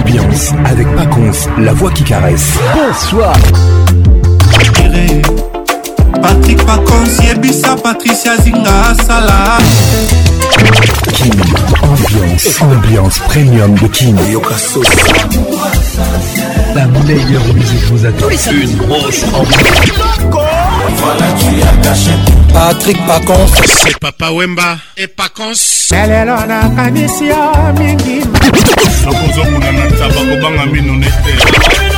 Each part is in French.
Ambiance avec Paconce, la voix qui caresse. Bonsoir. Patrick Paconce, Yebisa, Patricia Zinga, Salah. King, ambiance, ambiance premium de King. La meilleure musique vous attend. Une grosse ambiance. patrik pacons. C'est papa wemba. E pacons. Lelelo nakanisi yo mingi. Nakozokuna na taba kobanga mino nete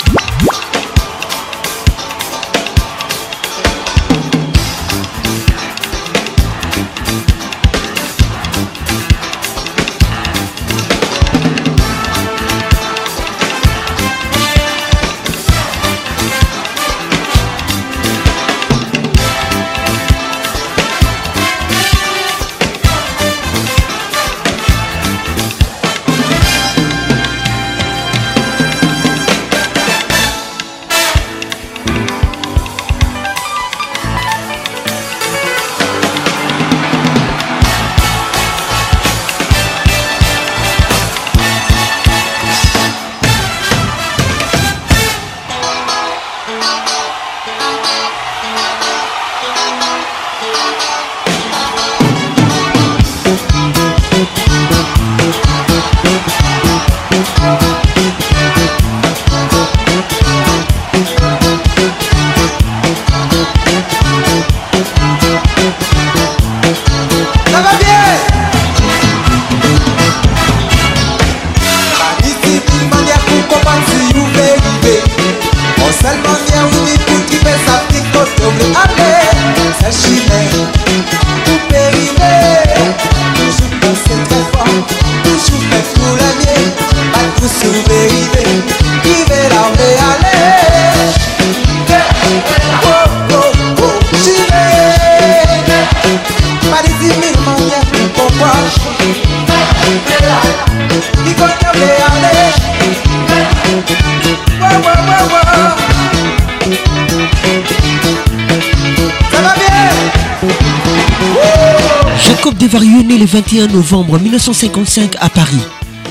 Novembre 1955 à Paris.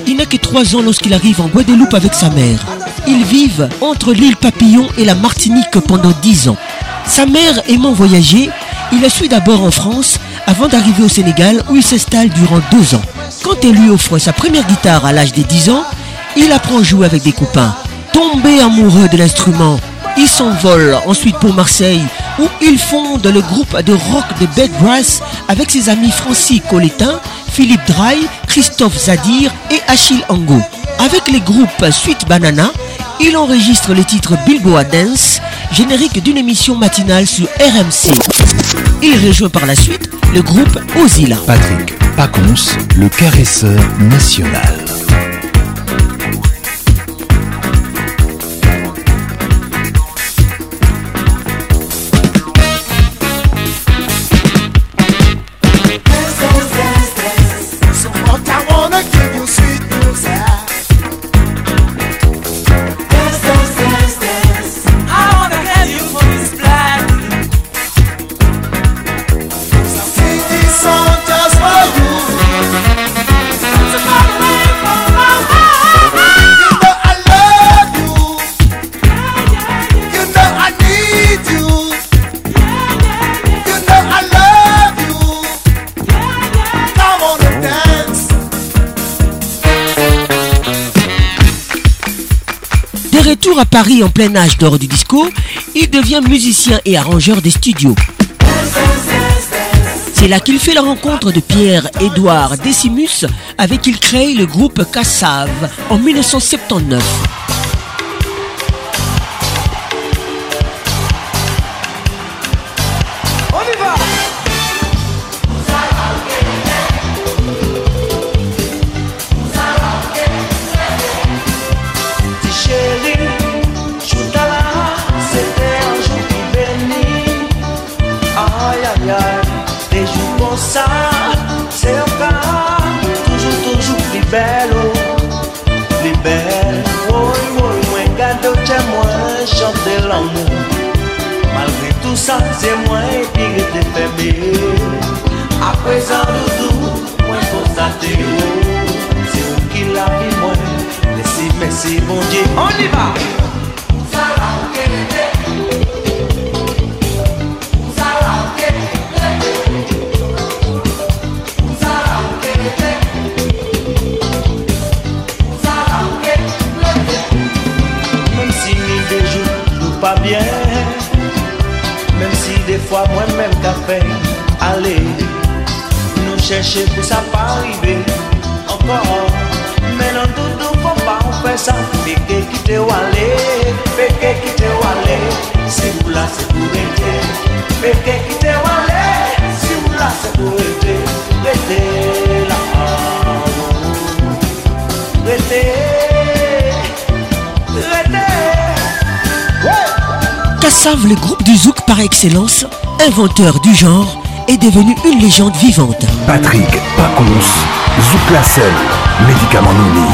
Il n'a que 3 ans lorsqu'il arrive en Guadeloupe avec sa mère. Ils vivent entre l'île Papillon et la Martinique pendant 10 ans. Sa mère aimant voyager, il a suivi d'abord en France avant d'arriver au Sénégal où il s'installe durant 2 ans. Quand elle lui offre sa première guitare à l'âge de 10 ans, il apprend à jouer avec des copains. Tombé amoureux de l'instrument, il s'envole ensuite pour Marseille où il fonde le groupe de rock de Bed Brass avec ses amis Francis Coletin, Philippe Draille, Christophe Zadir et Achille Ango. Avec les groupes Suite Banana, il enregistre le titre Bilboa Dance, générique d'une émission matinale sur RMC. Il rejoint par la suite le groupe Ozilla. Patrick Paconce, le caresseur national. En plein âge d'or du disco, il devient musicien et arrangeur des studios. C'est là qu'il fait la rencontre de Pierre-Édouard Decimus avec qui il crée le groupe Cassave en 1979. l'amour. Malgré tout ça, c'est moi qui te faible A présent, doudou, moi constaté C'est vous qui l'avez, moi Laissez, merci, bon Dieu, on y va! bien. Mem si defwa mwen men ka fe Ale Nou chèche pou sa pa rive Ankor Menon doudou pou pa ou fe sa Peke ki te wale Peke ki te wale Si ou la se pou rete Peke ki te wale Si ou la se pou rete Rete la Rete la Kassav, le groupe du zouk par excellence, inventeur du genre, est devenu une légende vivante. Patrick Pacons, Zouk la seule, médicament Nouni.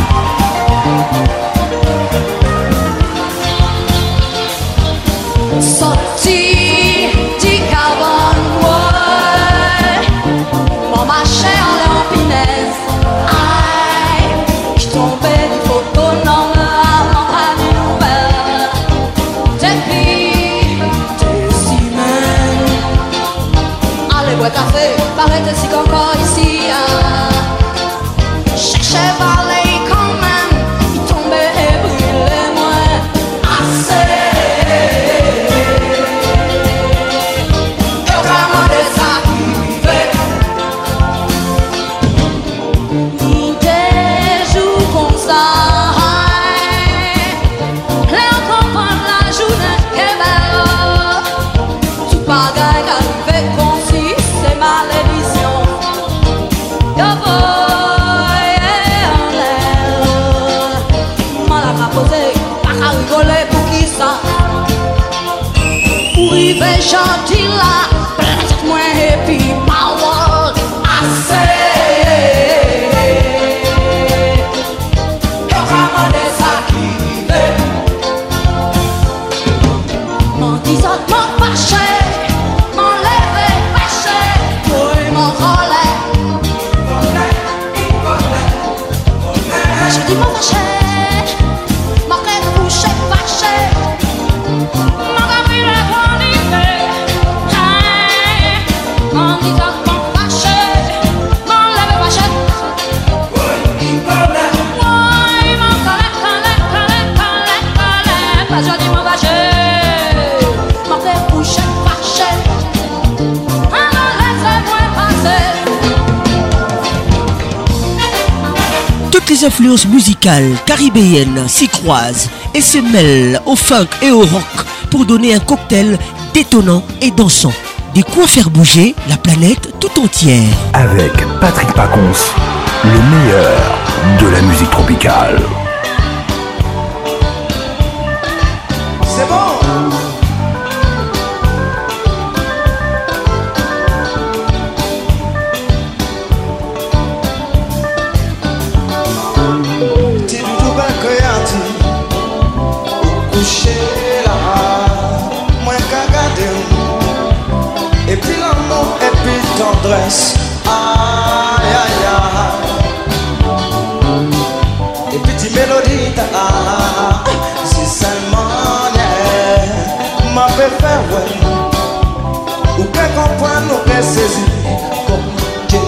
Les influences musicales caribéennes s'y croisent et se mêlent au funk et au rock pour donner un cocktail détonnant et dansant. Des quoi faire bouger la planète tout entière. Avec Patrick Pacons, le meilleur de la musique tropicale. Kompren ou ke sezi Kom ke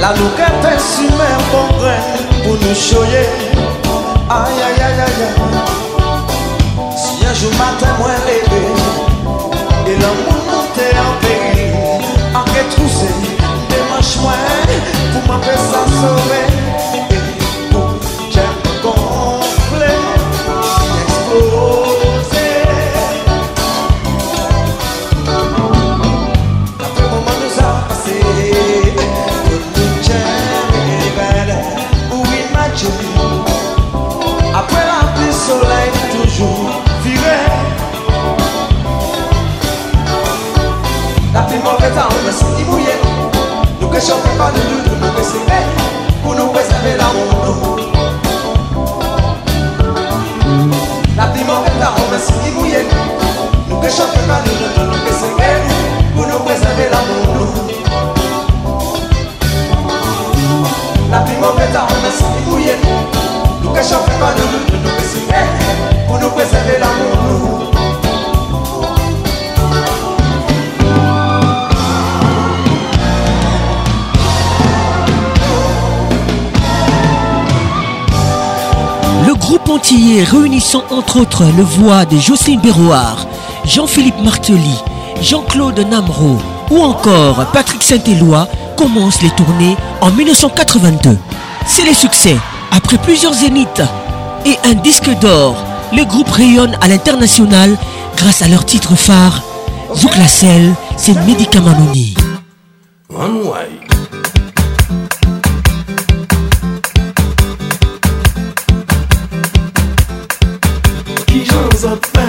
La louquette est si même bon pour nous choyer. Aïe aïe aïe aïe Si un jour matin moi levé et l'amour monté en péril, en retroussé, démanche moi pour m'appeler ça sauver. si ibuye nukeshope panududu nukesime kunuwezabelaunu napimo etaome si ibuye nukeshope panududu nukesime kunuwezabelaunu napimo etaome si ibuye nukeshope panududu nukesime Réunissant entre autres le voix de Jocelyne Béroard, Jean-Philippe Martelly, Jean-Claude Namro ou encore Patrick Saint-Éloi commencent les tournées en 1982. C'est les succès. Après plusieurs zéniths et un disque d'or, le groupe rayonne à l'international grâce à leur titre phare, Zouk la c'est Médicamanoni. up.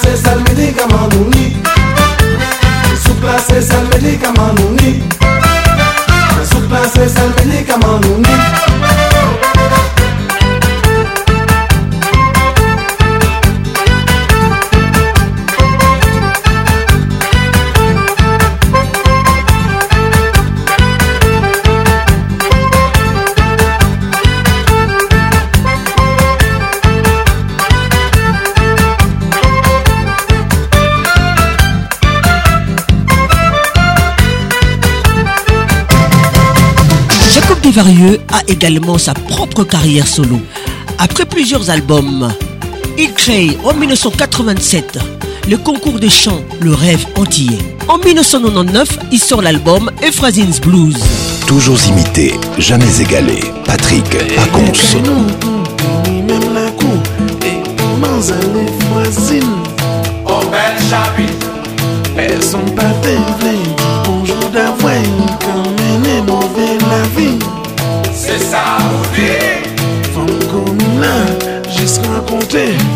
place c'est le médicament nourri. Sous place c'est le médicament nourri. Sous place c'est le. Favarieux a également sa propre carrière solo. Après plusieurs albums, il crée en 1987 le concours de chant Le Rêve Antillais. En 1999, il sort l'album Euphrasine's Blues. Toujours imité, jamais égalé. Patrick Pacons. Personne pas bonjour volonté.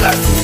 left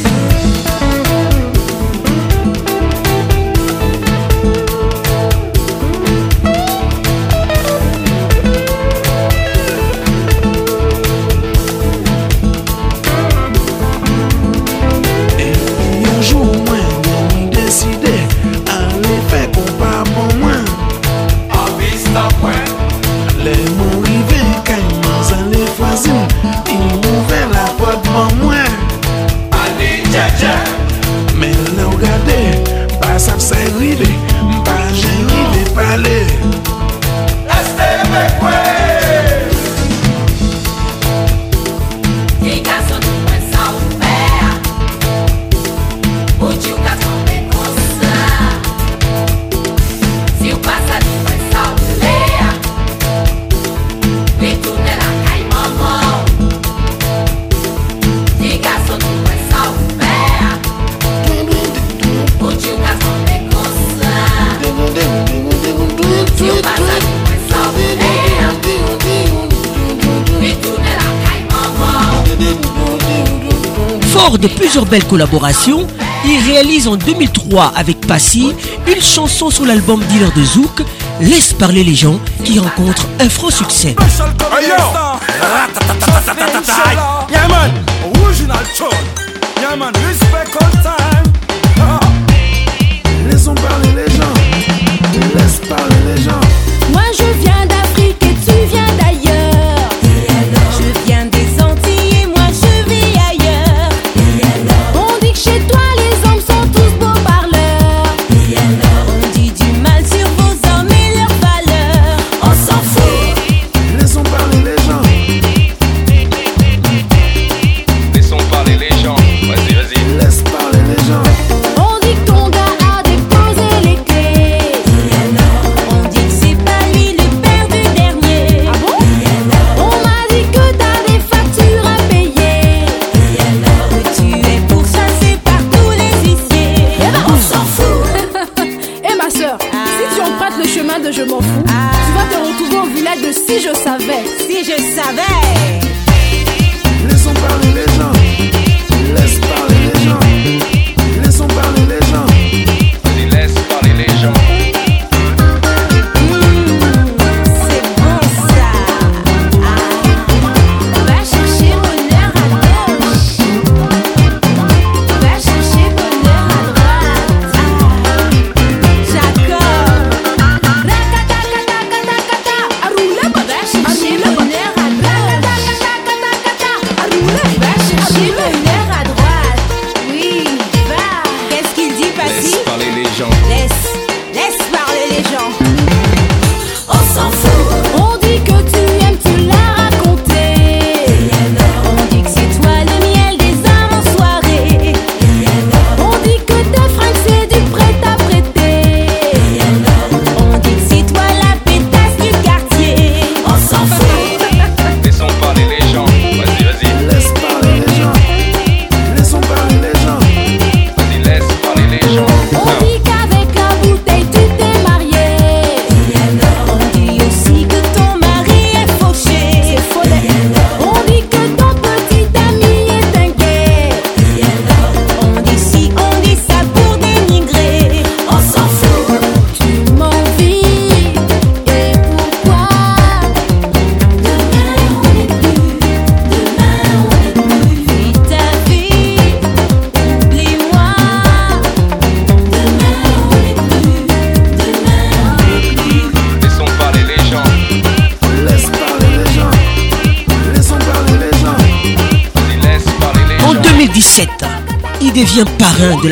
De plusieurs belles collaborations, il réalise en 2003 avec Passy une chanson sur l'album Dealer de Zouk, Laisse parler les gens, qui rencontre un franc succès.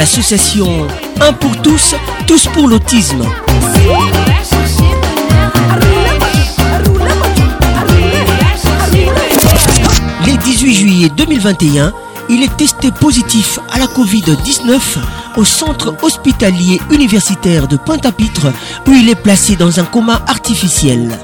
L'association Un pour tous, tous pour l'autisme. Les 18 juillet 2021, il est testé positif à la Covid-19 au centre hospitalier universitaire de Pointe-à-Pitre où il est placé dans un coma artificiel.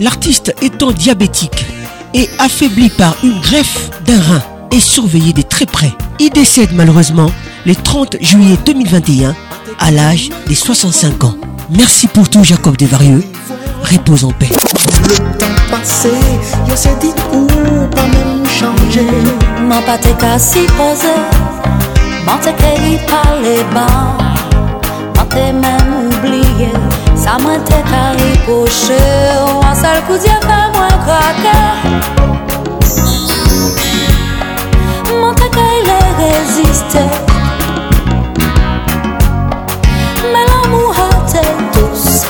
L'artiste étant diabétique et affaibli par une greffe d'un rein et surveillé de très près, il décède malheureusement le 30 juillet 2021 à l'âge de 65 ans. Merci pour tout Jacob Desvarieux. Repose en paix. Le temps passé, yo s'est dit ou pas même changer. M'en pas te ka si pose M'en te ke y pale ban M'en te même oublié Sa mwen te ka ripoche Ou an sal kou diya pa mwen krake M'en te ka y l'amour a te douce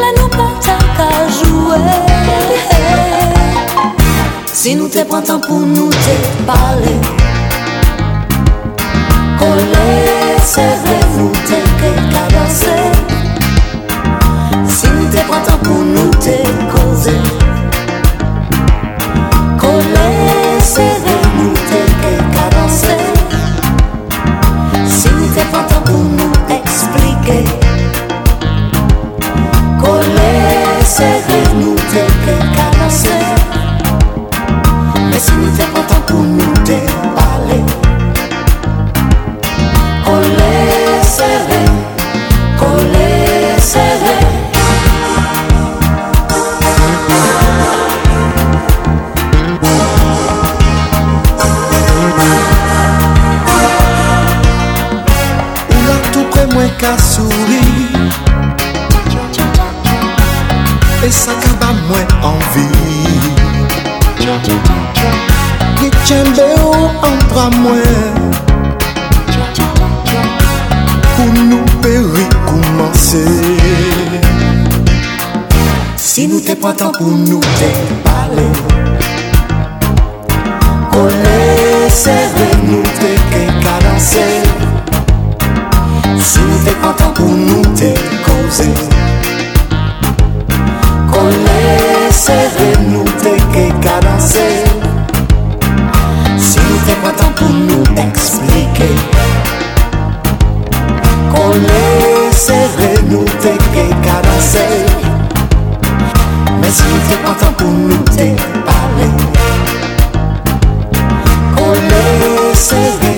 La nou Si te te parler Coller, serrer, nous te danser Si nous te prenons temps pour nous te Coller, serrer, nous passé. Mais si nous faisons content pour nous te parler, qu'on laisserait, qu'on laisserait. Qu'à sourire E sa ka ba mwen anvi. Ye tjenbe ou an pra mwen. Pou nou peri koumanse. Si nou te pwantan pou nou te pale. Kole seve nou te ke kadanse Si nou te pwantan pou nou te koze. Coller, serrer, nous te que cadencer. Si nous te prenons pour nous expliquer Coller, serrer, nous te que cadencer. Mais si nous te prenons pour nous te parler Coller, serrer,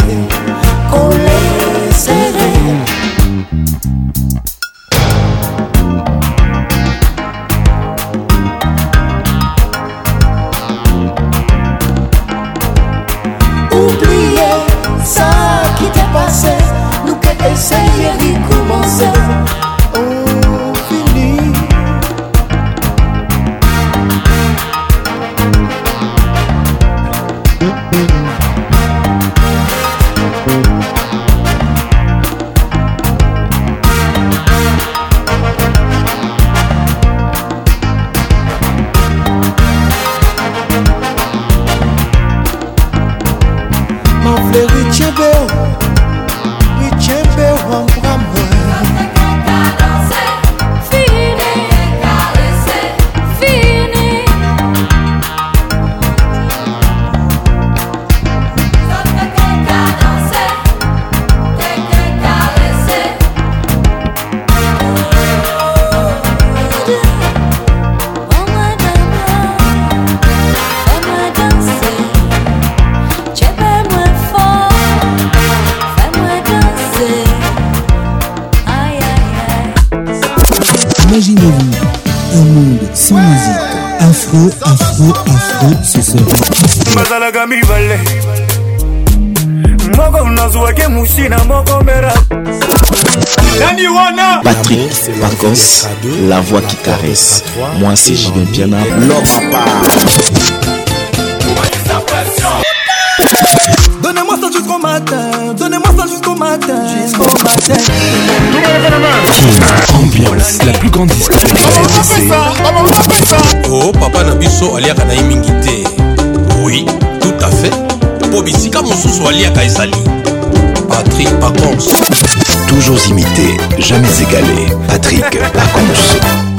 Pacos, la voix qui caresse. Moi c'est Julien Piana, l'homme à part. Donnez-moi ça jusqu'au matin. Donnez-moi ça jusqu'au matin. Jusqu'au matin. Ambiance, la plus grande discothèque oh papa na biso aliaka na ye mingi te. Oui tout à fait. Mosusu aliaka ezali. Patrik pacons Toujours imité, jamais égalé. Patrick Pacons.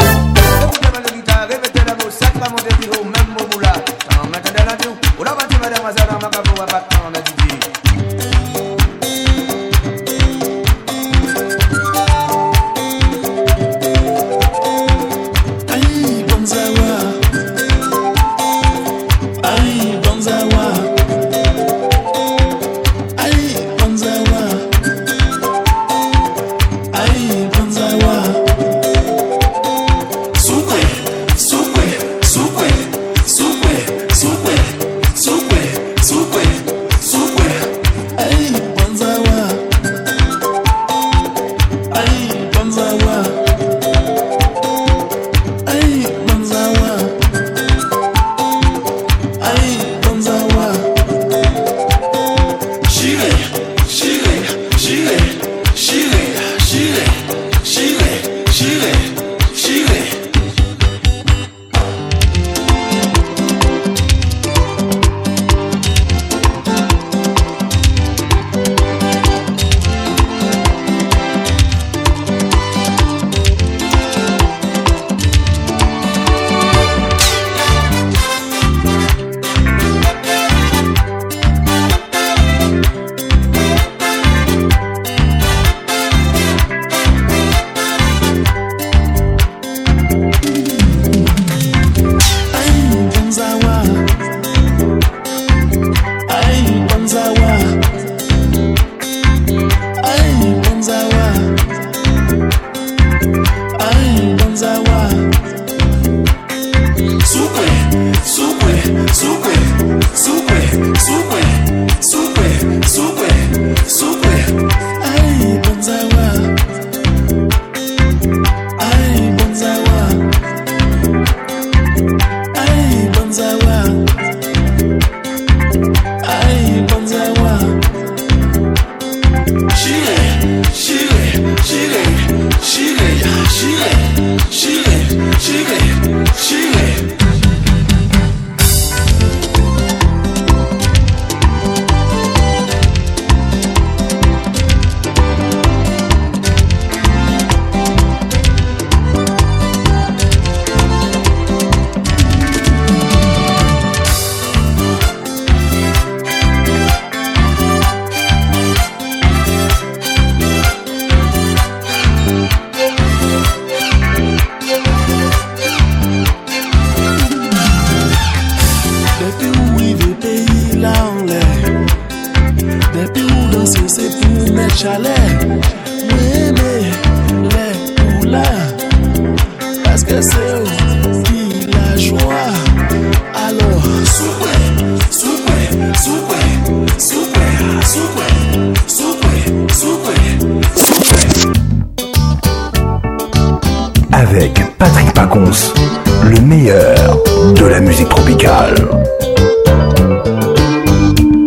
Le meilleur de la musique tropicale.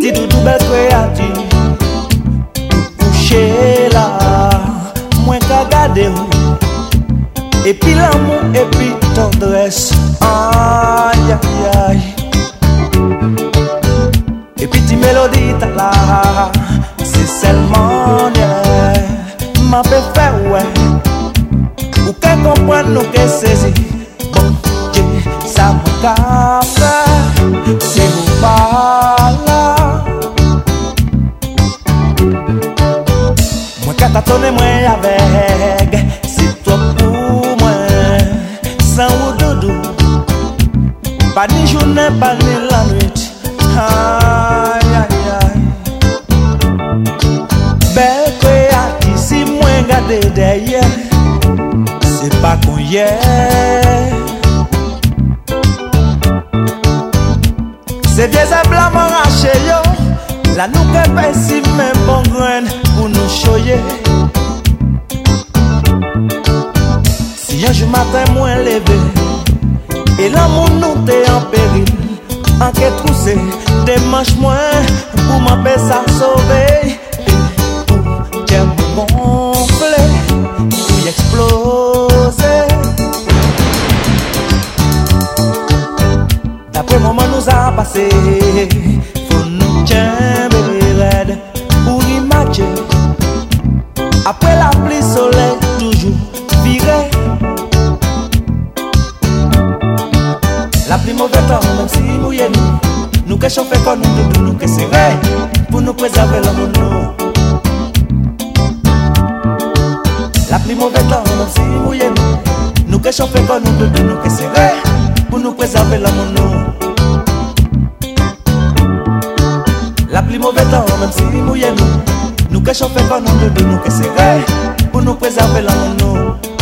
Ti doudou bel kreati Kouche la Mwen ka gade ou Epi l'amou epi tendres Ay ay ay Epi ti melodi ta la Se selman ye Ma pe fe wè Ou ke kompren nou ke sezi Batone mwen avek Se to pou mwen San ou doudou Pa ni jounen, pa ni la nwit Ay, ay, ay Bel kwe ati si mwen gade deye Se pa konye Se deze blan mwen rache yo. La nou ke pe si men bon gren Pou nou choye Si yon jou matin mwen leve E lan moun nou te en peril Anke trouse Demanche mwen Pou mwen pe sa sove pou jem gonfle Pou y explose Dapre moman nou a pase Fou nou mouvè tan, mèm si mouye nou Nou ke chanfè kon nou doudou, nou ke serè Pou nou prezave la moun nou La pli mouvè tan, mèm si mouye nou Nou ke chanfè kon nou doudou, nou ke serè Pou nou prezave la moun nou La pli mouvè tan, mèm si mouye nou Nou ke chanfè kon nou doudou, nou ke serè Pou nou prezave la moun nou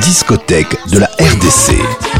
discothèque de la RDC.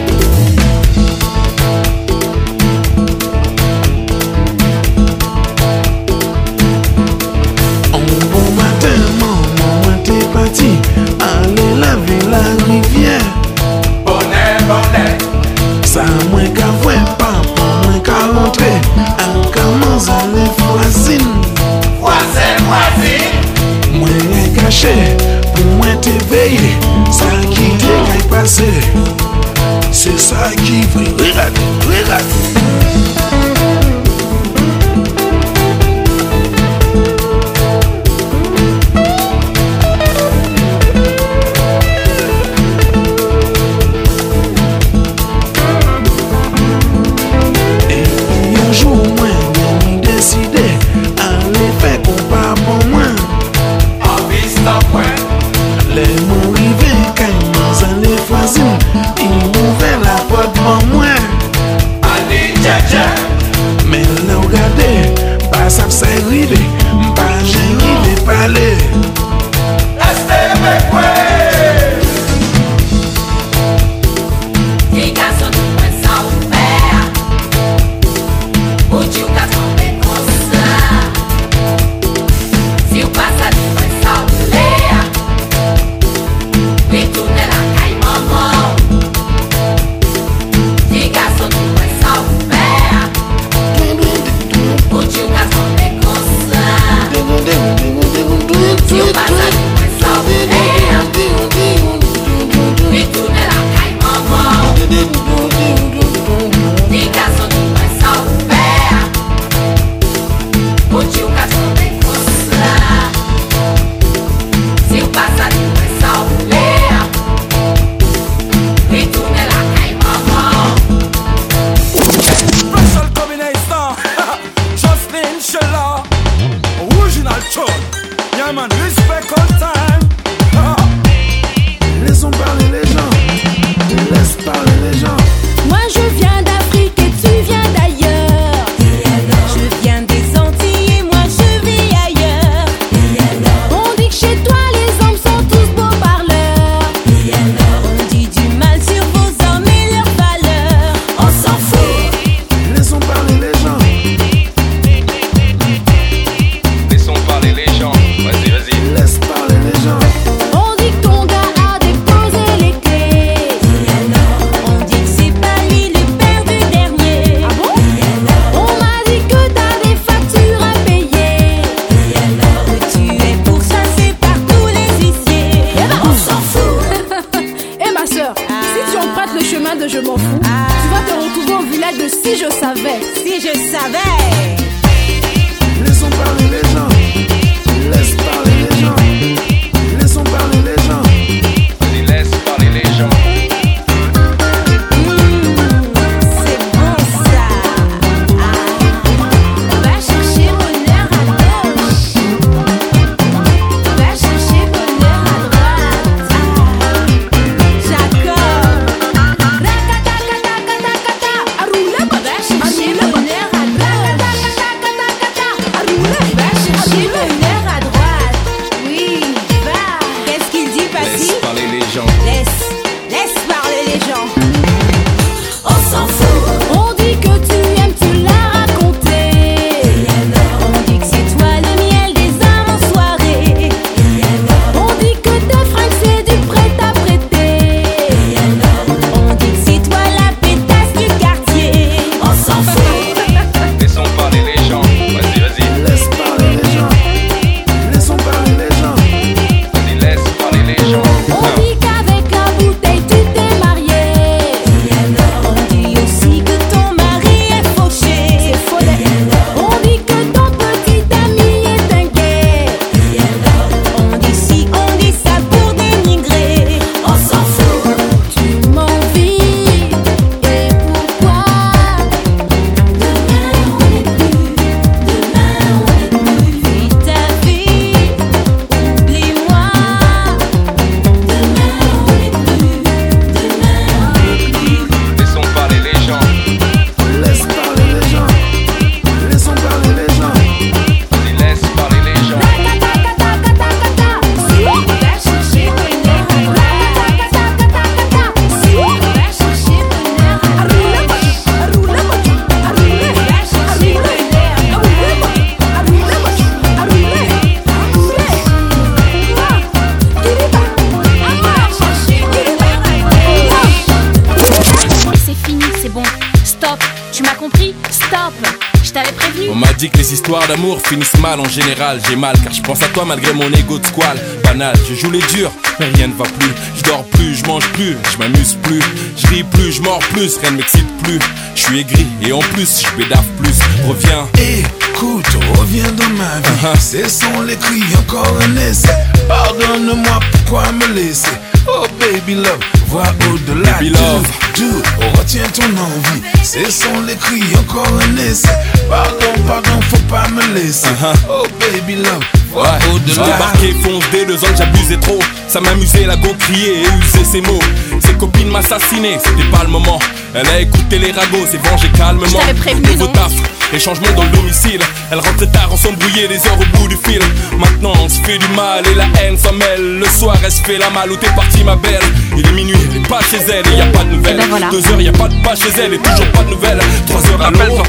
Les histoires d'amour finissent mal en général. J'ai mal car je pense à toi malgré mon ego de squal. Banal, je joue les durs, mais rien ne va plus. Je dors plus, je mange plus, je m'amuse plus. Je ris plus, je mords plus, rien ne m'excite plus. Je suis aigri et en plus, je bédave plus. Reviens. Écoute, reviens dans ma vie. Ce sont les cris, encore un essai. Pardonne-moi, pourquoi me laisser? Oh baby love, vois au-delà. Baby love. Do, do, retiens ton envie. Ce sont les cris, encore un essai. Pardon, pardon, faut pas me laisser. Oh baby love, Ouais, je débarquais, fonce dès deux ans j'abusais trop. Ça m'amusait, la go crier et user ses mots. Ses copines m'assassinaient, c'était pas le moment. Elle a écouté les ragots, s'est vengée calmement. Je prévenu, Nouveau taf, et changement dans le domicile. Elle rentrait tard, on s'embrouillait des heures au bout du fil. Maintenant on se fait du mal et la haine s'en mêle. Le soir elle se fait la malle où t'es partie ma belle? Il est minuit, elle est pas chez elle et y a pas de nouvelles. Voilà. Deux heures, y a pas de pas chez elle et toujours pas de nouvelles. Trois heures à l'eau,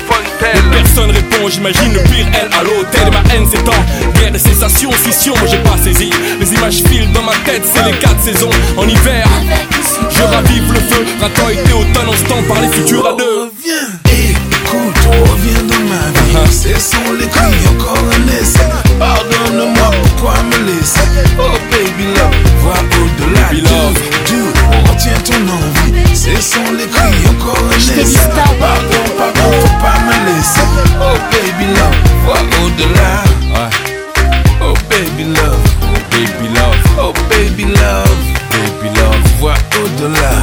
personne répond. J'imagine le pire, elle à l'hôtel. Ma haine s'étend, guerre et cessation, scission, j'ai pas saisi. Les images filent dans ma tête, c'est les quatre saisons. En hiver, je ravive le feu. Été, automne, on se tend par les futurs à deux. Écoute, reviens dans ma vie. Ce sont les cris, encore un essai. Pardonne-moi, pourquoi me laisser? Oh baby love, vois au-delà. Baby love. Do, do, retiens ton envie. Ce sont les cris, encore un t'ai dit essai. stop. Pardon, pardon, faut pas me laisser. Oh baby love, vois au-delà. Oh baby love, Baby love, oh baby love, baby love.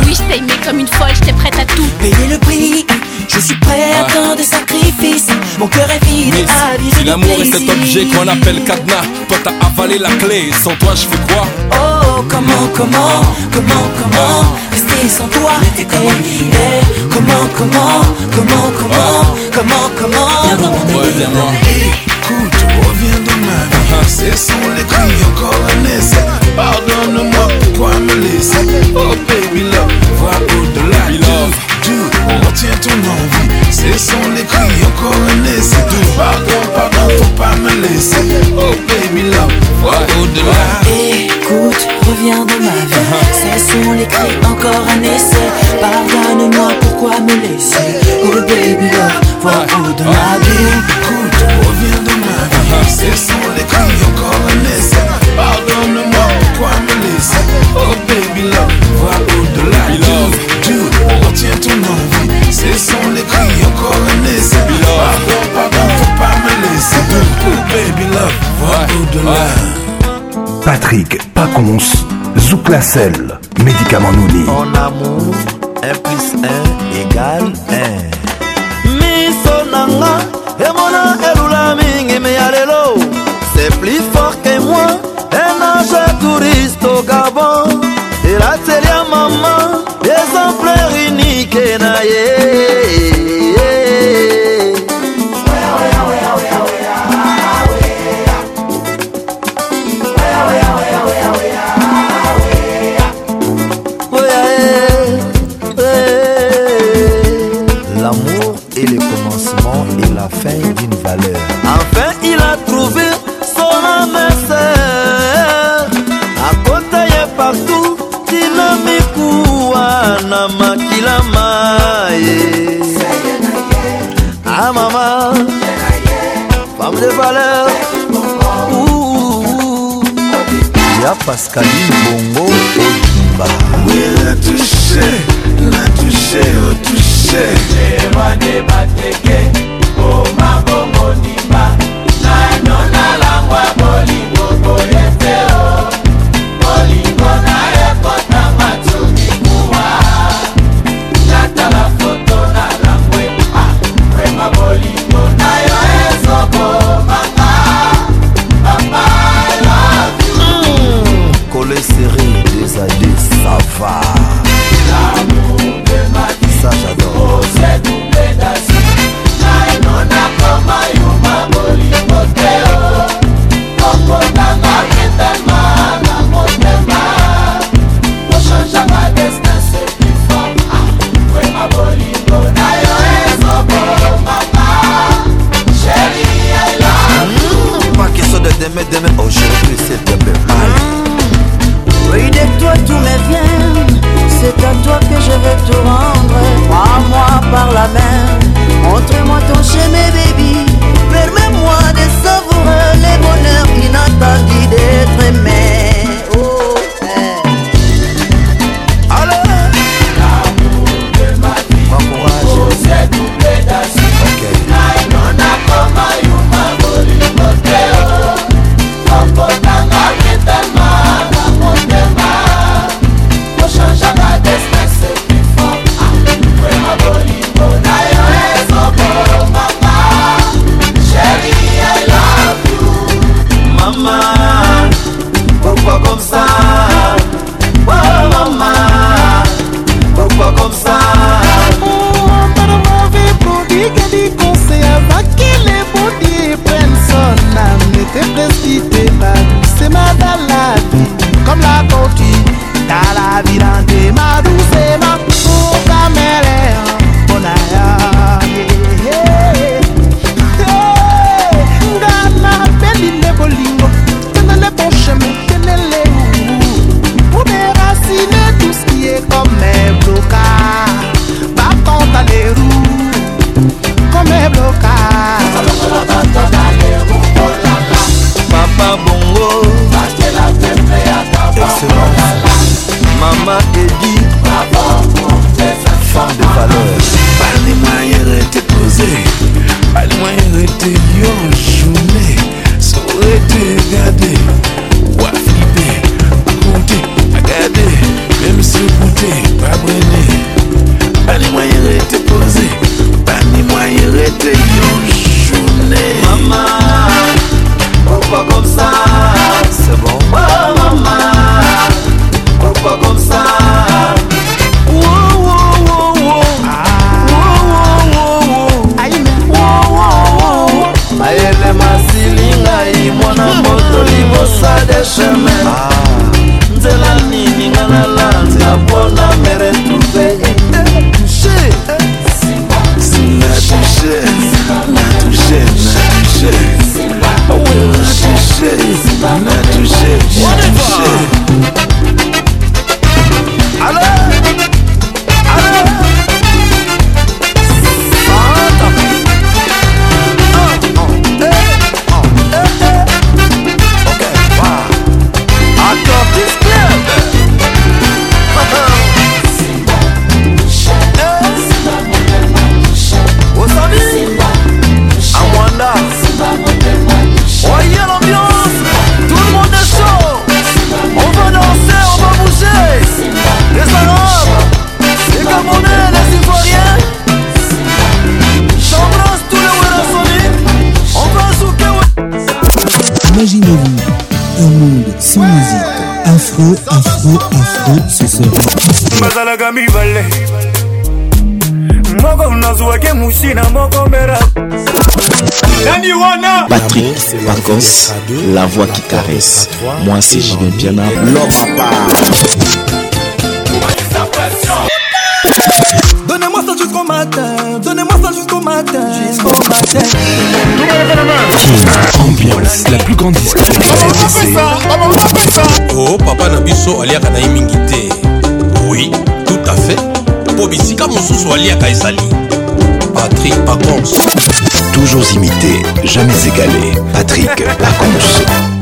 Oui, je t'ai aimé comme une folle, j'étais prête à tout. Payer le prix, je suis prêt à tant de sacrifices. Mon cœur est vide, avide si l'amour est cet objet qu'on appelle cadenas, toi t'as avalé la clé. Sans toi, je fais quoi? Oh, comment, comment, comment, comment Rester sans toi, Eh, eh, Comment, comment, comment, comment, comment, comment? Viens dans mon. Écoute, reviens dans ma vie. Ce sont les cris, encore un essai. Pardonne-moi, pourquoi me laisser? Oh baby love, vois au-delà. Love. Do, do, retiens ton envie. Ce sont les cris, encore un essai. Pardon, pardon, faut pas me laisser. Oh baby love, vois au-delà. Écoute, reviens dans ma vie Ce sont les cris, encore un essai Pardonne-moi, pourquoi me laisser? Oh baby love, vois au-delà Écoute, reviens dans ma vie. Ce sont les cris, encore un essai. Pardonne-moi, pourquoi me laisser? Oh baby love, vois au-delà. Baby love. Do, do, retiens ton envie. Ce sont les cris, encore. Pardon, pardon, faut pas me laisser. Oh baby love, vois au-delà. Patrick Pacons, Zouk Lassel, médicament Nouni. En amour, 1 plus 1 égale 1. Miso nanga, emona elula mingi me ya lelo. C'est plus fort que moi, un ange touriste au Gabon. Et la télé à maman, exemplaire unique na ye. Yeah, yeah. L'amour est le commencement et la fin d'une valeur. Enfin, il a trouvé pascaline bongo odimba. Natouche natouche otouche emadeba teke kaka mibale. Moko nazwaki musi na moko mbera nani wana! Patrik pacos la voix qui caresse. Moi c'est jibin piana l'homme à part Donnez-moi ça jusqu'au matin, donnez-moi ça jusqu'au matin, jusqu'au matin. Ambiance, la plus grande disco. Oh papa Nabiso aliaka na mingi te. Oui. tout à fait. Mpo bisika mosusu aliaka ezali. Patrik pacons. Toujours imité jamais égalé. Patrik pacons.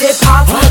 hip hop.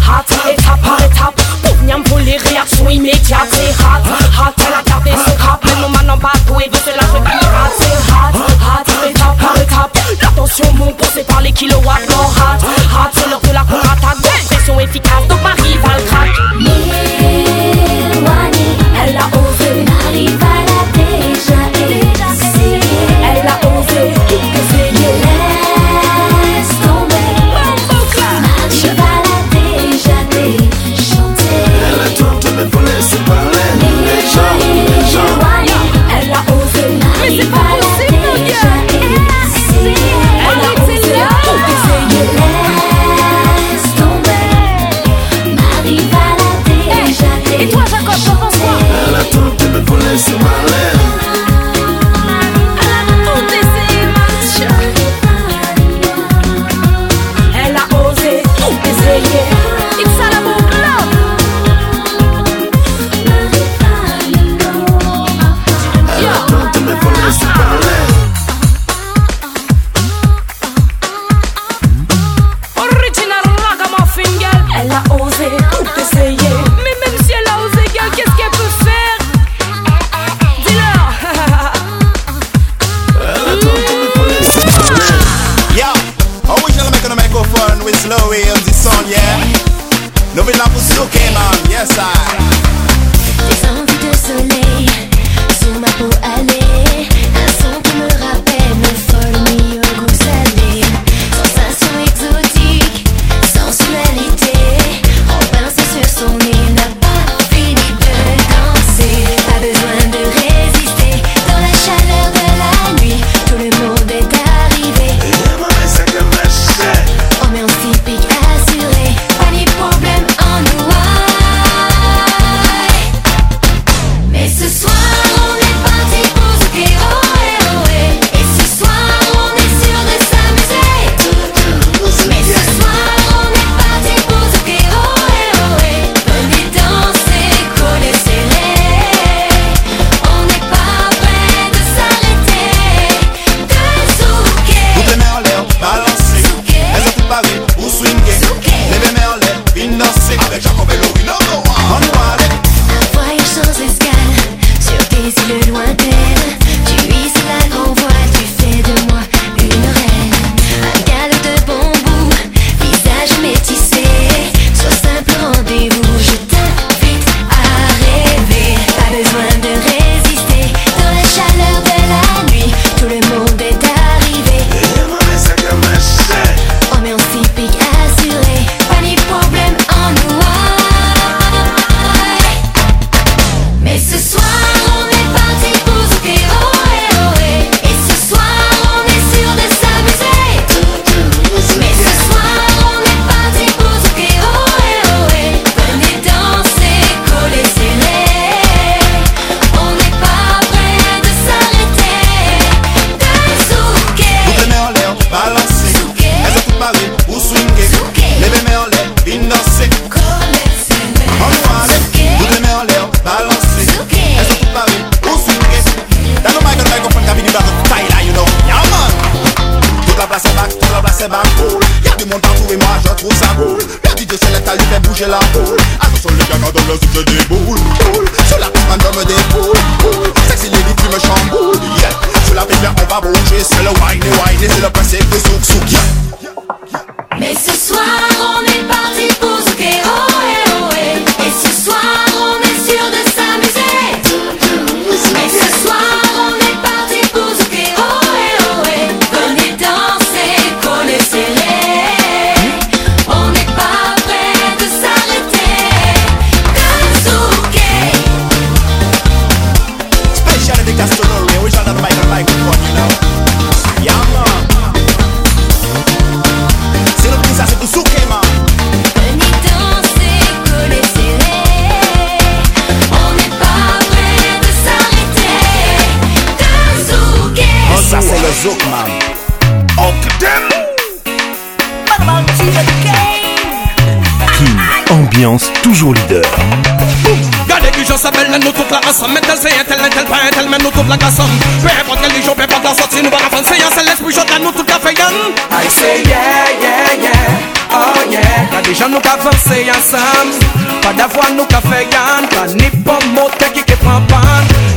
ensemble Mettre le sien, tel, tel, pas tel, même nous trouve la casse Peu importe quelle religion, peu importe la sortie, nous va la C'est l'esprit, je nous tout à fait I say yeah, yeah, yeah, oh yeah. Quand des gens nous avancer ensemble Pas d'avoir nous qu'à faire Pas ni pas mot, qui qui prend pan.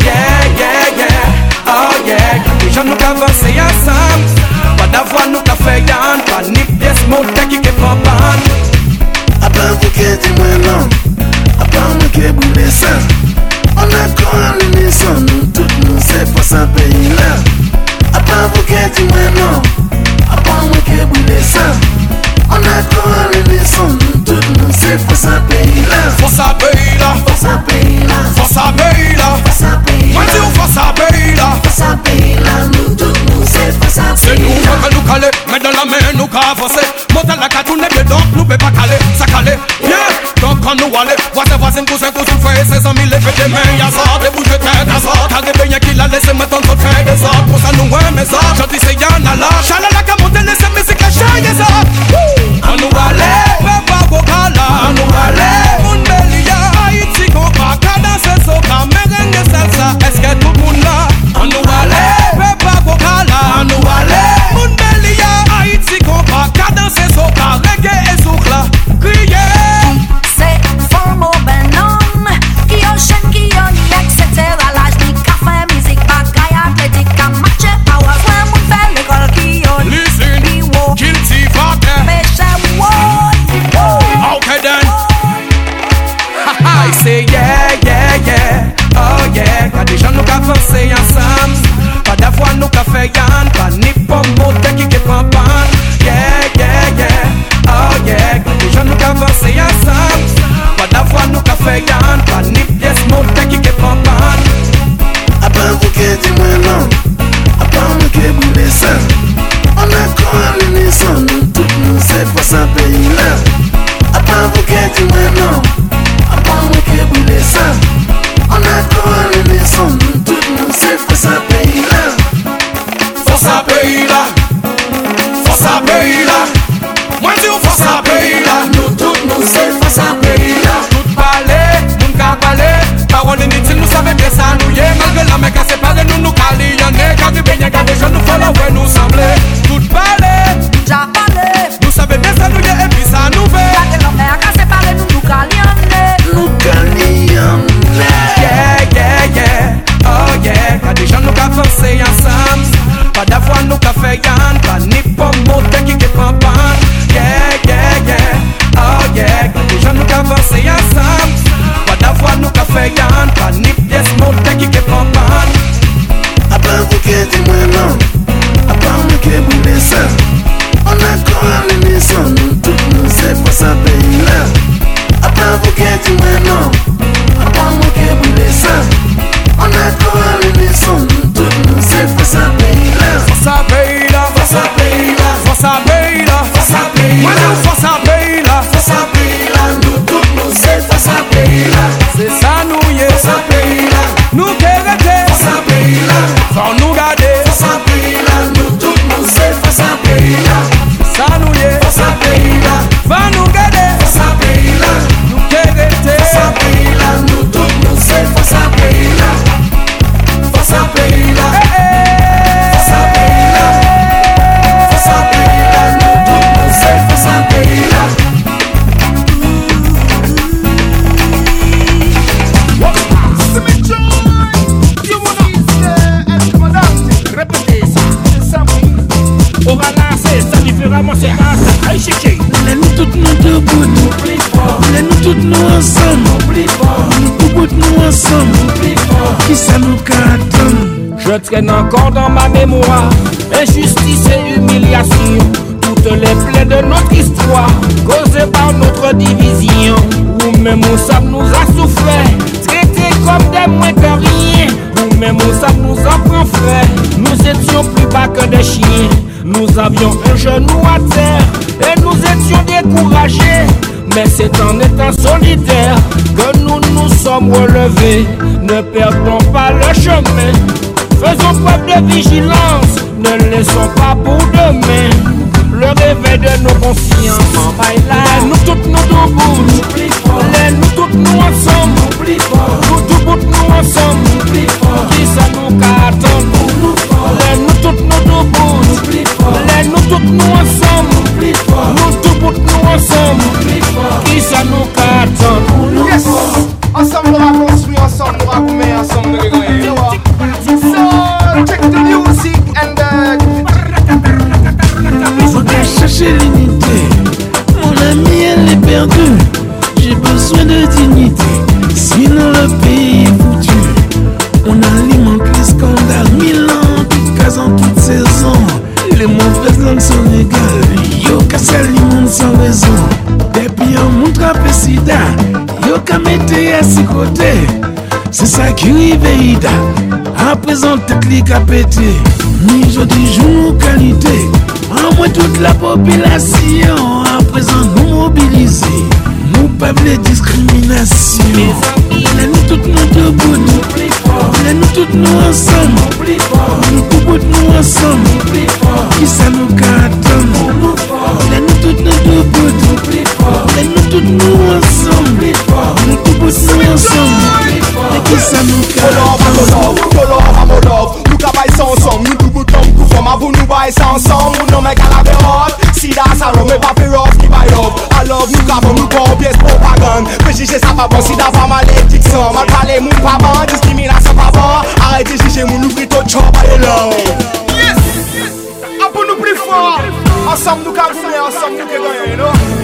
Yeah, yeah, yeah, oh yeah. Quand des gens nous avancer ensemble Pas d'avoir nous qu'à faire Pas ni pièce mot, qui qui prend pan. Apan mwen ke di mwen lan Apan mwen ke bou lesan sapeyila abavuke dimeno abamuke bulesa onakoaleleson tudu se fosapeyila fosapeyila fosapeyila fosapeyila fosapeyila fosapeyila fosapeyila nutudu se fosapeyila kalukale medala menu kavose motala katune bedon lube bakale sakale yeah donc on nous allait voici voici cousin cousin frère c'est amis les fait des mains y'a ça des bouches de tête à ça t'as des la laisser me tendre faire des ordres. Pour ça nous ouais mes ordres Je dis c'est y'en a là I want to traîne encore dans ma mémoire. Injustice et humiliation, toutes les plaies de notre histoire, causées par notre division. où même on nous a souffert, traités comme des moins que rien. Nous-mêmes, on nous a prend nous étions plus bas que des chiens. Nous avions un genou à terre et nous étions découragés. Mais c'est en étant solidaires que nous nous sommes relevés. Ne perdons pas le chemin. Faisons preuve de vigilance, ne laissons pas pour demain le réveil de nos consciences. Laisse-nous toutes nous tout bout, laisse-nous toutes nous ensemble, nous tout bout nous ensemble, qui ça nous cartonne? Laisse-nous toutes nous tout bout, laisse-nous toutes nous ensemble, nous tout bout nous ensemble, qui ça nous cartonne? kamete ya sikote. C'est ça qui arrive À présent tête li kapete Mise du qualité. En moins toute la population. À présent nous mobiliser. Nous pas les discrimination Voulez-nous toutes nous debout Voulez-nous toutes nous ensemble. Nous tout nous ensemble. Qui ça nous gâte Voulez-nous toutes nous debout Voulez-nous toutes nous ensemble. sing ensemble E ki sa nous ka Kolor, amolov Nou ka bay sa ansom Nou tou boutom kou foma Vou nou bay sa ansom Moun nou men kalave hot Si sa rom E pa fe rof ki bay love A love nou ka vom Nou kon piyes propagande Prejije sa pa bon Si da fama le Mal pale moun pa ban Diskriminasyon pa ban Arrete jije moun Nou brito chop a de Yes, apou nou pli fwa Ansam nou ka goume Ansam nou ke ganyan, you know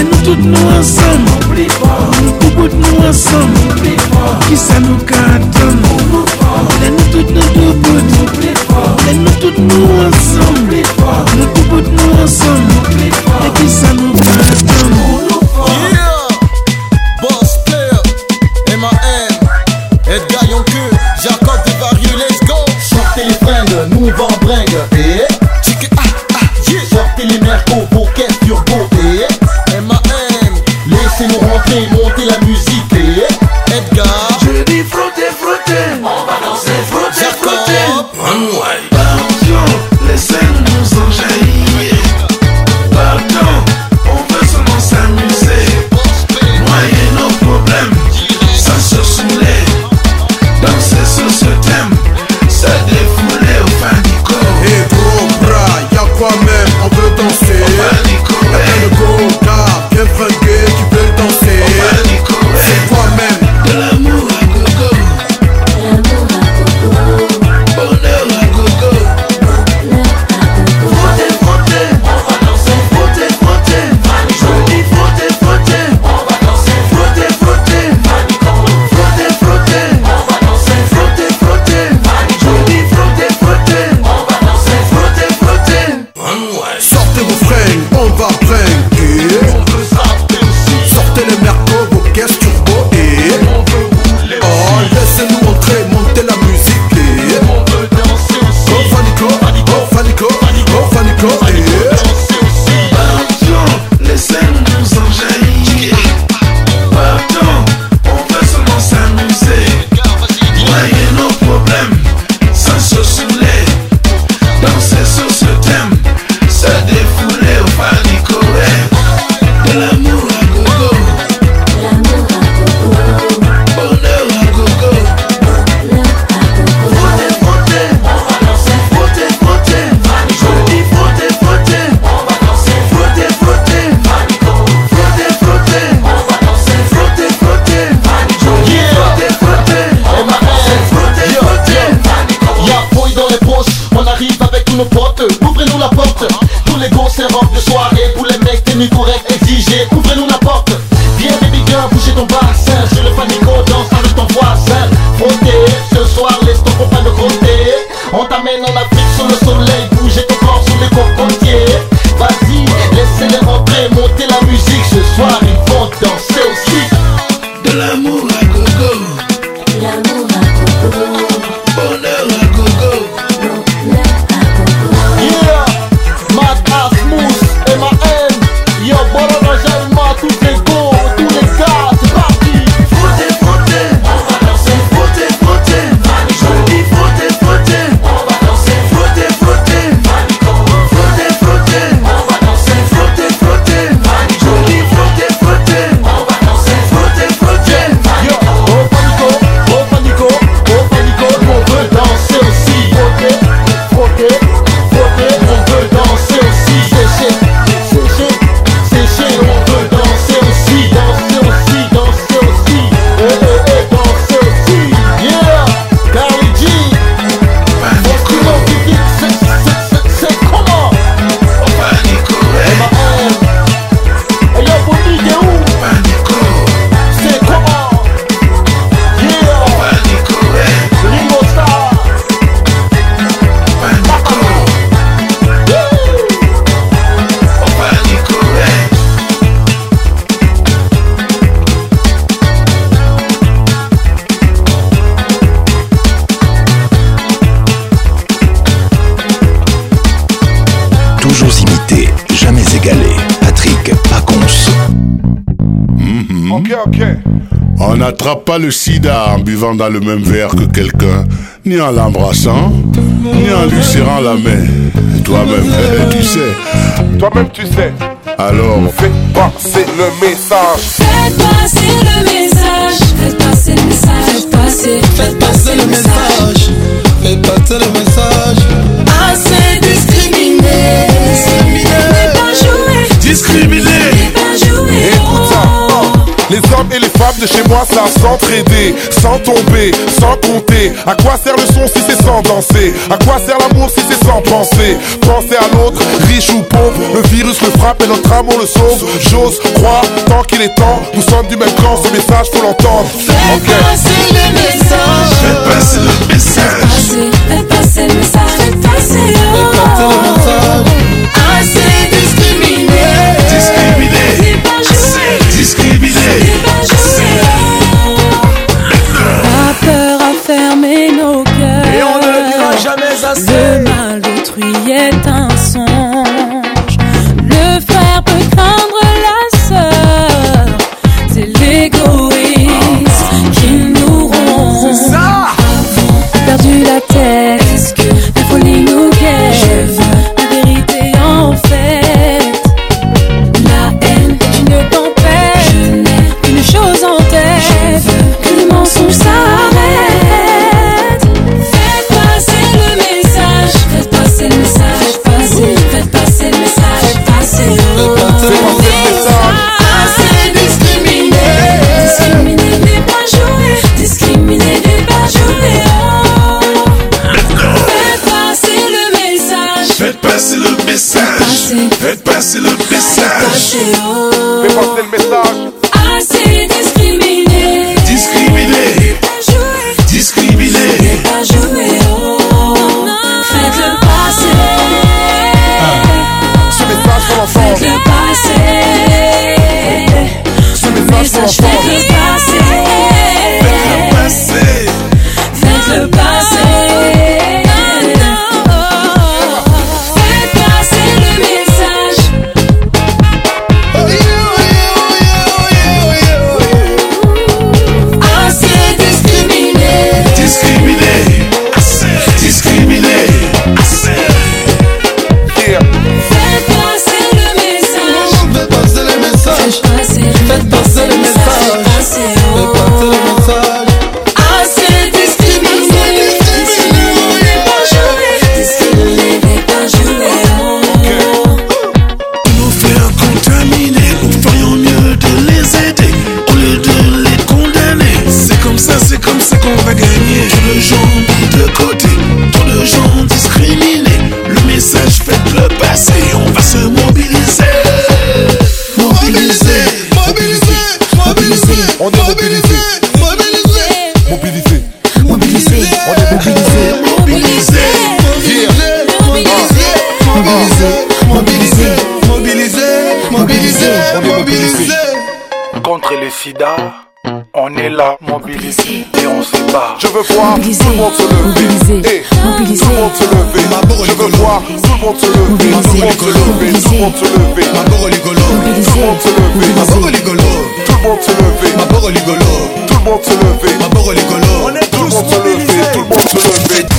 Mais nous toutes nous ensemble. Oublie pas Nous toutes nous ensemble. Oublie pas Qui ça nous cartonne Oublie pas Mais nous toutes nous deux bouts Oublie pas Mais nous toutes nous ensemble. Oublie pas Nous toutes nous ensemble. Oublie pas Et qui ça nous cartonne n'attrape pas le sida en buvant dans le même verre que quelqu'un, ni en l'embrassant, ni en lui serrant la main. Toi-même, tu sais. Toi-même, tu sais. Alors, fais passer le message. De chez moi savent s'entraider, sans tomber, sans compter. À quoi sert le son si c'est sans danser? À quoi sert l'amour si c'est sans penser? Penser à l'autre, riche ou pauvre, le virus le frappe et notre amour le sauve. J'ose croire, tant qu'il est temps, nous sommes du même camp, ce message faut l'entendre. Faites passer le message. Passer le message. Message. Faites passer le message. oh. Fais passer le message. et. Je veux voir lever. Lever. Je veux voir tout se lever. Tout lever. Tout le monde lever. Tout le monde se lever. Tout le monde se lever. Tout le monde se lever. Tout le monde se lever. Lever.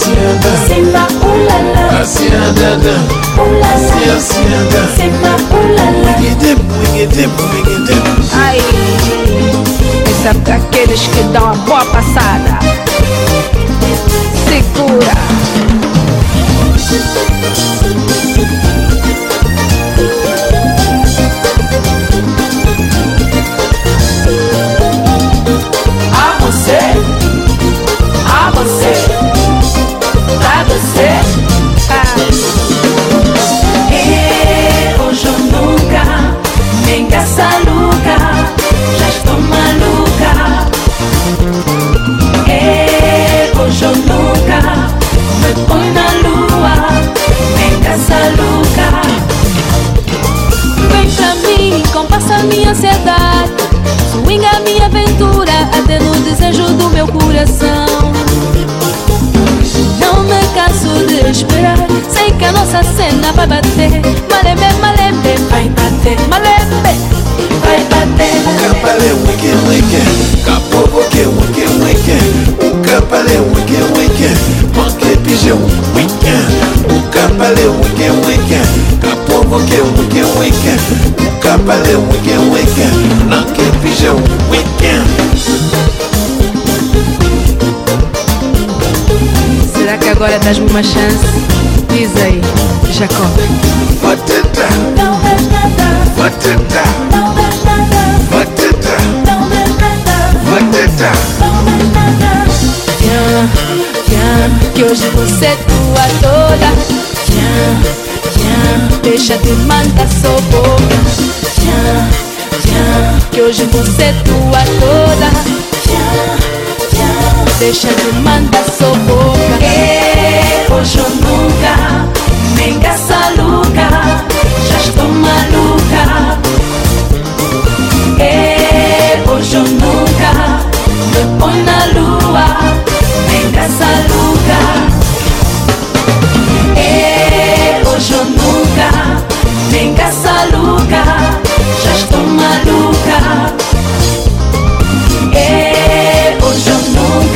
siada sema ulala asia dada ulala siada sema ulala ngedem ngedem ngedem ai esa kakelish kedam esperar Sei que a nossa cena vai bater. Malembe, malembe, vai bater. Malembe, vai bater. O Campalé wiki wiki Capovo que wiki wiki O Campalé wiki wiki Manque pijão wiki O Campalé wiki wiki Capovo que wiki wiki O Campalé wiki wiki Manque pijão wiki Será que agora dás-me uma chance? Diz aí, Jacó. Vou tentar. Não dás nada. Vou tentar. Não dás nada. Vou tentar. Não dás nada. Vou tentar. Não dás nada. Tchan, tchan, que hoje você é tua toda. Tchan, tchan, deixa de mandar sua boca. Tchan, tchan, que hoje você é tua toda. Tchan deixa de mandar sua boca. Eu, hoje ou nunca, nem caça louca, já estou maluca. Eu, hoje ou nunca, me põe na lua, nem caça louca. Eu, hoje ou nunca, nem caça louca, já estou maluca.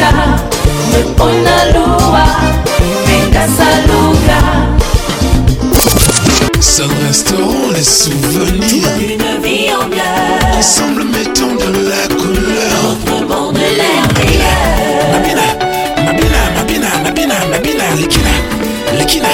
Eu nunca me põe na lua, me engaça louca. Seul restaurant, les souvenirs Une vie en bleu, Ensemble mettons de la couleur notre monde l'air meilleur. Mabina, Mabina, Mabina, Mabina, Mabina, Lekina, Lekina,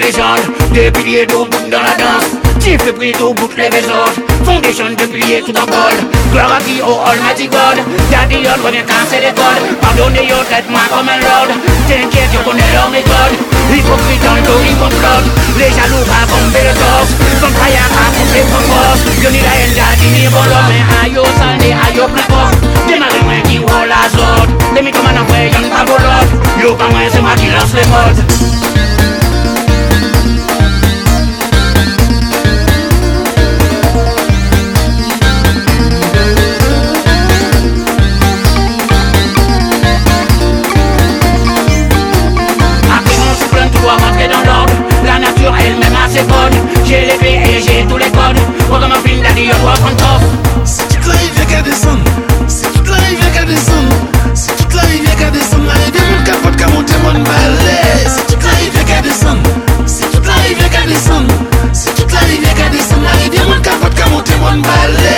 géants des piliers d'eau bout dans la danse. Le prix d'eau bout les autres Foundation de piliers tout en bol. Gloire à qui au Almighty God Daddy Yod revient casser les codes Pardonnez yo, traite-moi comme un lord T'inquiète, je connais leur méthode. Hypocrite dans le dos, ils complotent Les jaloux à bomber le torse. Son trahir couper trop fort Yo ni la haine, daddy ni bon l'homme Mais ayo salé, ayo plein fort Démarrez moi qui roule la zone Les mythomanes en vrai, y'en pas volot Yo pas moi, c'est moi qui lance les modes c'est bonne. J'ai les pieds et j'ai tous les codes Pour dans ma film d'Adi, on doit prendre top. C'est toute la rivière qui descend. C'est toute la rivière qui descend. C'est toute la rivière qui descend. Allez, deux capote qu'à monter mon balai C'est toute la rivière qui descend. C'est toute la rivière qui descend. C'est toute la rivière qui descend. Allez, deux capote qu'à monter mon balai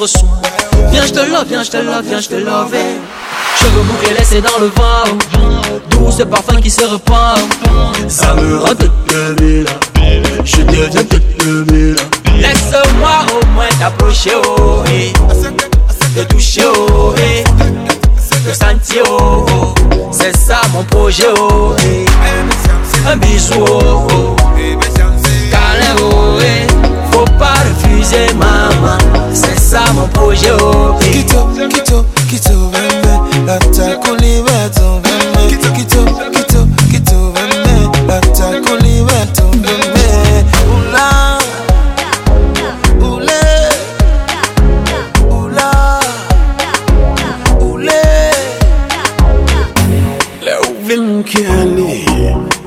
prendre soin. Viens, je te love, viens, je te love, viens, je te love. Cheveux bouclés laissés dans le vent. Doux ce parfum qui se repart. Ça me rend toute ville. Je deviens toute ville. Laisse-moi au moins t'approcher, oh, eh. Te toucher, oh, eh. Te sentir, oh, oh. C'est ça mon projet, oh, eh. Un bisou, oh, oh. Câlin, oh, eh. Faut pas refuser, maman. Ça mon projet, oh, eh. Quito, quito, quito, veme, la taco liberto, veme. Quito, quito, quito, quito, veme, la taco liberto, veme. Oula,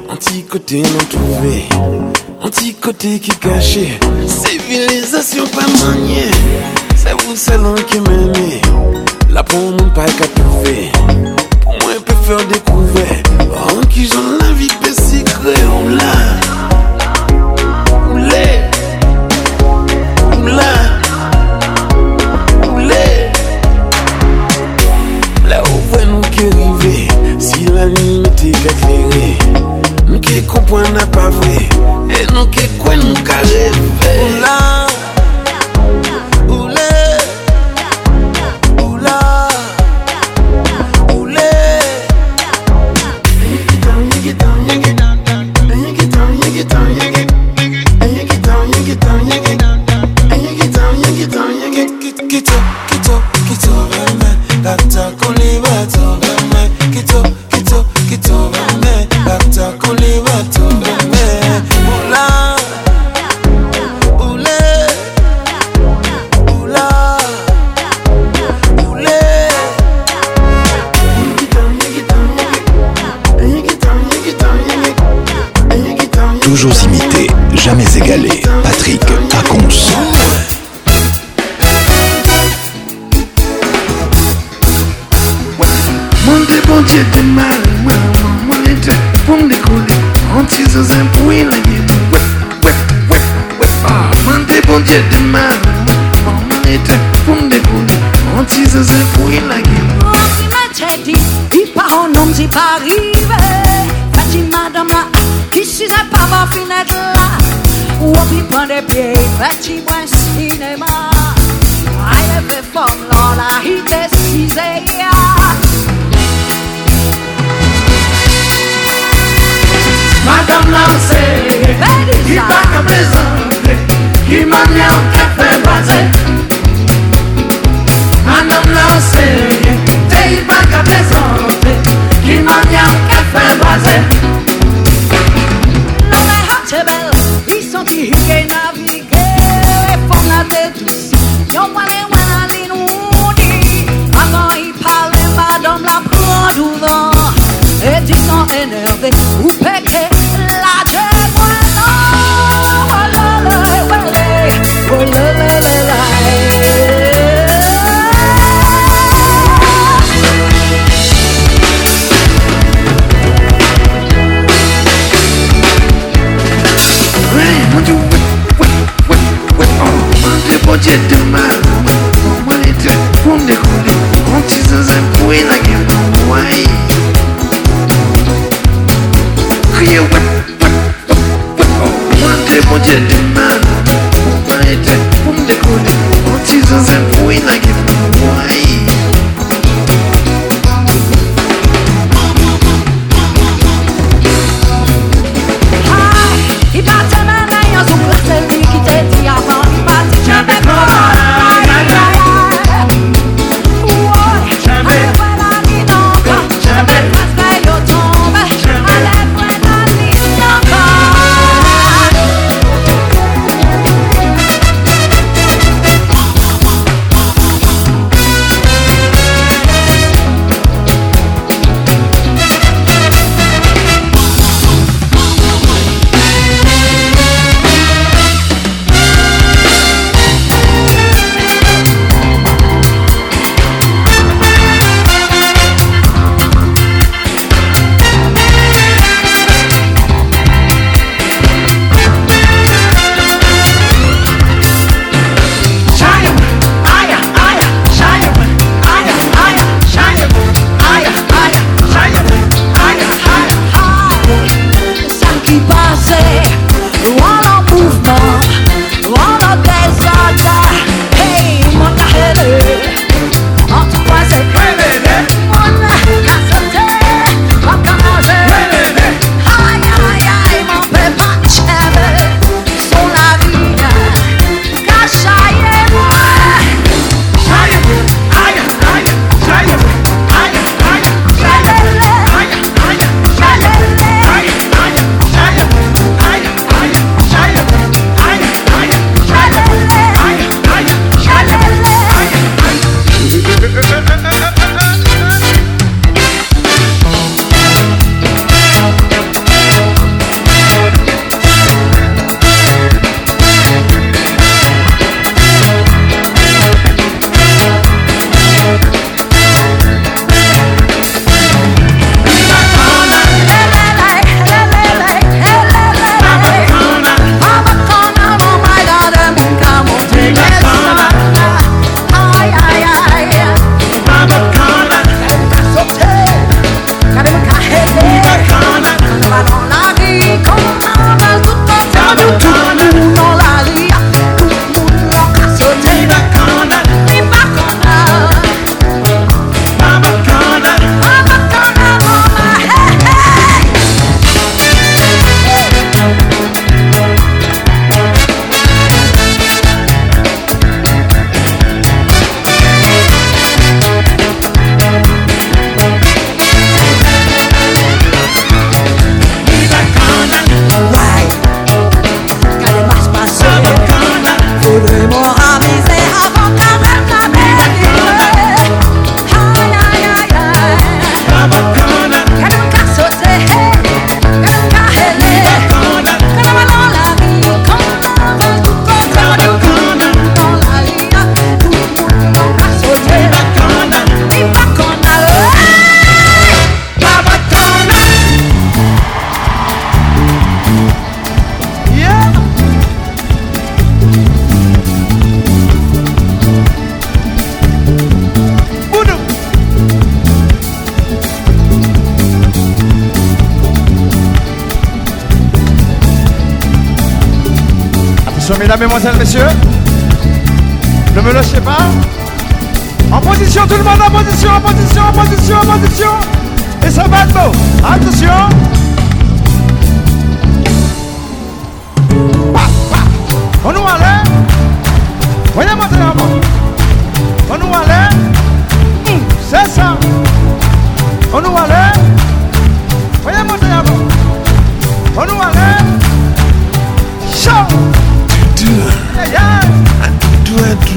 Anti-côté non trouvé Anti-côté qui caché Civilisation pas maniée selon qui m'aime. La peau, mon pas qu'à trouver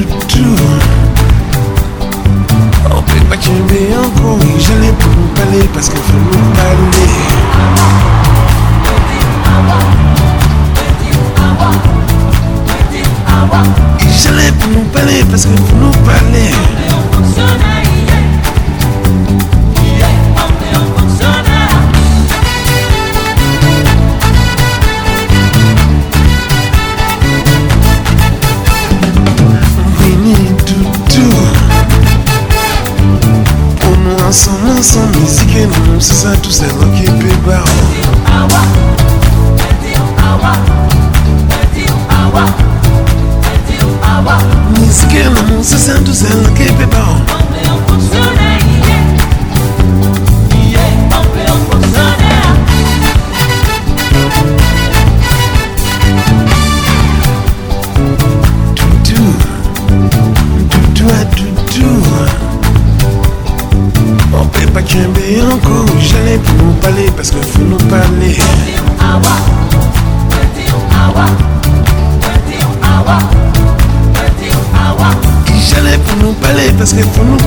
Do I do do On peut pas tomber encore Oui j'allais pour nous parler Parce qu'il faut nous parler Et j'allais pour nous parler Parce qu'il faut nous parler Santos and Lucky Big Brown. Let's get from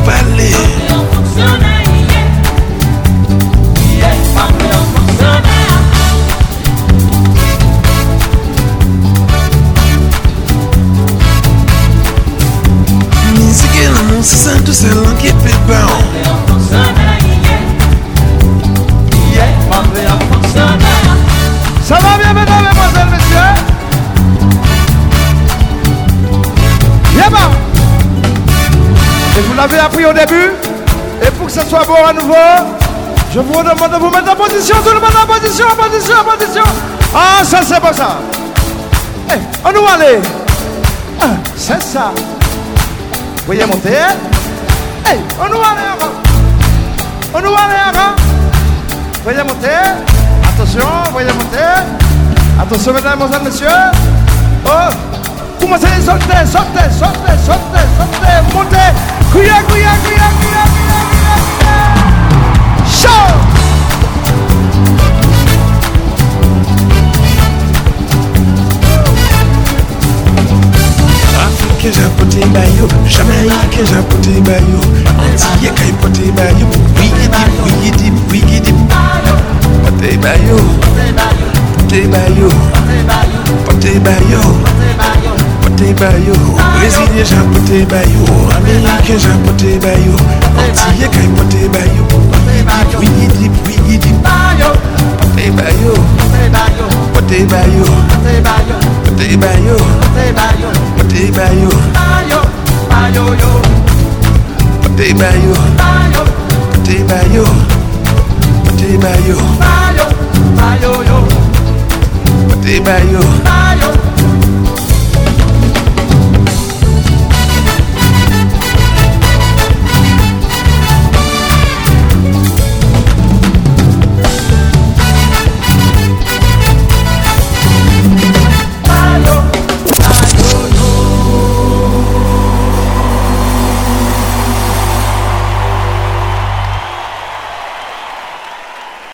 Vous appris au début. Et pour que ça soit beau à nouveau Je vous demande de vous mettre en position Tout le monde en position, en position, en position. Ah, ça c'est bon ça. Eh, on nous aller Ah, C'est ça. Voyez monter hein. Eh, on nous aller encore On nous aller encore Voyez monter. Attention, voyez monter. Attention, mesdames, mesdemoiselles, messieurs. Oh, commencez à sauter, sauter, sauter, sauter, sauter, Kuya. Show! japoté par yo Brésilien japoté par yo Américain japoté Bayo, yo Antillais capoté par yo Wiggy dip, wiggy dip Poté Bayo, pote Bayo, Poté par yo Poté Bayo, yo Poté par yo Poté Bayo, yo Poté Bayo, Poté Bayo, yo Poté par yo Poté Bayo, yo